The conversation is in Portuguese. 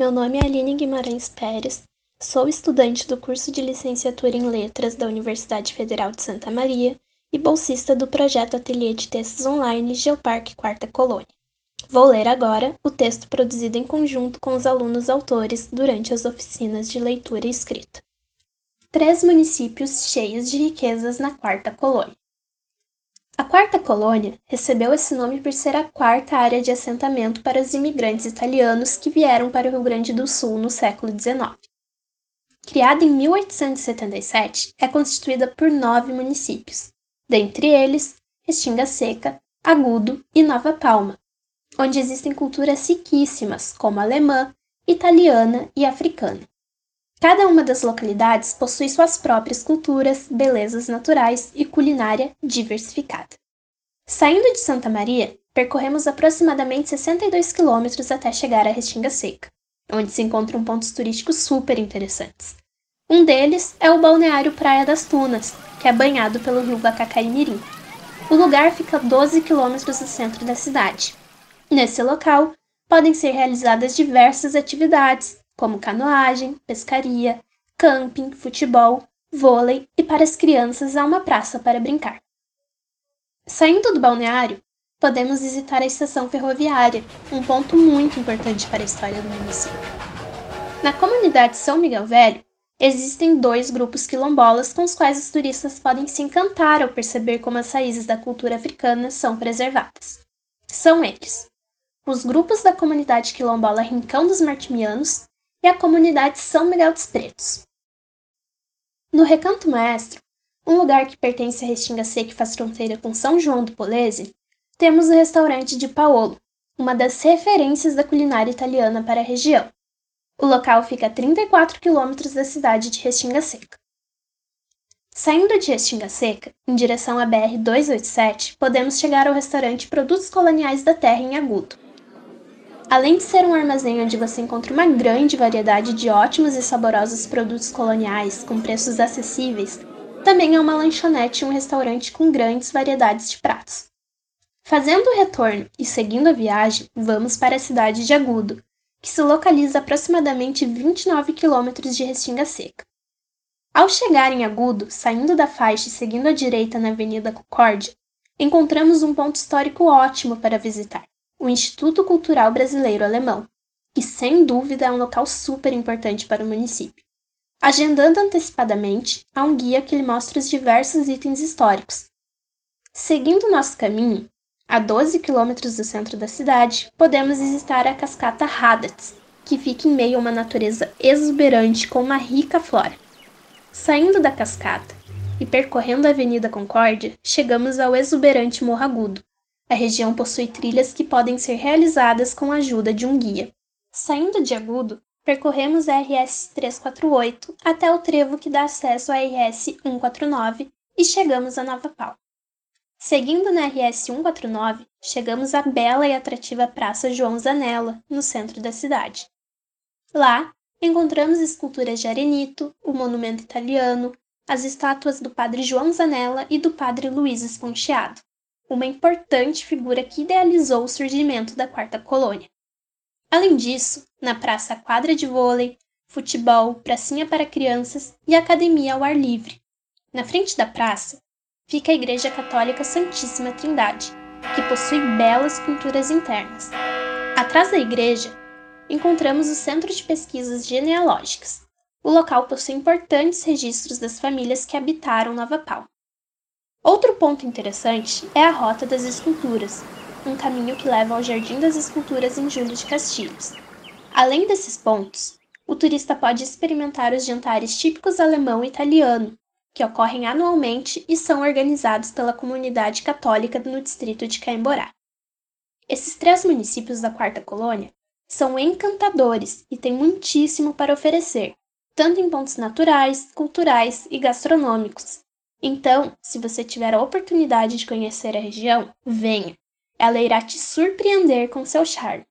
meu nome é Aline Guimarães Pérez, sou estudante do curso de licenciatura em Letras da Universidade Federal de Santa Maria e bolsista do projeto Ateliê de Textos Online Geoparque Quarta Colônia. Vou ler agora o texto produzido em conjunto com os alunos autores durante as oficinas de leitura e escrita. Três municípios cheios de riquezas na Quarta Colônia. A Quarta Colônia recebeu esse nome por ser a quarta área de assentamento para os imigrantes italianos que vieram para o Rio Grande do Sul no século XIX. Criada em 1877, é constituída por nove municípios, dentre eles Restinga Seca, Agudo e Nova Palma, onde existem culturas riquíssimas, como alemã, italiana e africana. Cada uma das localidades possui suas próprias culturas, belezas naturais e culinária diversificada. Saindo de Santa Maria, percorremos aproximadamente 62 quilômetros até chegar à Restinga Seca, onde se encontram pontos turísticos super interessantes. Um deles é o balneário Praia das Tunas, que é banhado pelo rio Bacacaimirim. O lugar fica a 12 quilômetros do centro da cidade. Nesse local, podem ser realizadas diversas atividades, como canoagem, pescaria, camping, futebol, vôlei e para as crianças há uma praça para brincar. Saindo do balneário, podemos visitar a estação ferroviária, um ponto muito importante para a história do município. Na comunidade São Miguel Velho, existem dois grupos quilombolas com os quais os turistas podem se encantar ao perceber como as raízes da cultura africana são preservadas. São eles: os grupos da comunidade quilombola Rincão dos Martimianos e a comunidade São Miguel dos Pretos. No Recanto Maestro, um lugar que pertence à Restinga Seca e faz fronteira com São João do Polese, temos o restaurante de Paolo, uma das referências da culinária italiana para a região. O local fica a 34 quilômetros da cidade de Restinga Seca. Saindo de Restinga Seca, em direção à BR-287, podemos chegar ao restaurante Produtos Coloniais da Terra em Agudo, Além de ser um armazém onde você encontra uma grande variedade de ótimos e saborosos produtos coloniais com preços acessíveis, também é uma lanchonete e um restaurante com grandes variedades de pratos. Fazendo o retorno e seguindo a viagem, vamos para a cidade de Agudo, que se localiza a aproximadamente 29 quilômetros de Restinga Seca. Ao chegar em Agudo, saindo da faixa e seguindo à direita na Avenida Concórdia, encontramos um ponto histórico ótimo para visitar o Instituto Cultural Brasileiro Alemão, que sem dúvida é um local super importante para o município. Agendando antecipadamente, há um guia que lhe mostra os diversos itens históricos. Seguindo nosso caminho, a 12 quilômetros do centro da cidade, podemos visitar a cascata Hadatz, que fica em meio a uma natureza exuberante com uma rica flora. Saindo da cascata e percorrendo a Avenida Concórdia, chegamos ao exuberante Morro Agudo, a região possui trilhas que podem ser realizadas com a ajuda de um guia. Saindo de Agudo, percorremos a RS 348 até o trevo que dá acesso à RS 149 e chegamos a Nova Pau. Seguindo na RS 149, chegamos à bela e atrativa Praça João Zanella, no centro da cidade. Lá, encontramos esculturas de Arenito, o monumento italiano, as estátuas do padre João Zanella e do padre Luiz Esponcheado uma importante figura que idealizou o surgimento da quarta colônia. Além disso, na praça quadra de vôlei, futebol, pracinha para crianças e academia ao ar livre. Na frente da praça fica a Igreja Católica Santíssima Trindade, que possui belas pinturas internas. Atrás da igreja, encontramos o Centro de Pesquisas Genealógicas. O local possui importantes registros das famílias que habitaram Nova Pau. Outro ponto interessante é a Rota das Esculturas, um caminho que leva ao Jardim das Esculturas em Júlio de Castilhos. Além desses pontos, o turista pode experimentar os jantares típicos alemão e italiano, que ocorrem anualmente e são organizados pela comunidade católica no distrito de Caemborá. Esses três municípios da Quarta Colônia são encantadores e têm muitíssimo para oferecer, tanto em pontos naturais, culturais e gastronômicos, então, se você tiver a oportunidade de conhecer a região, venha. Ela irá te surpreender com seu charme.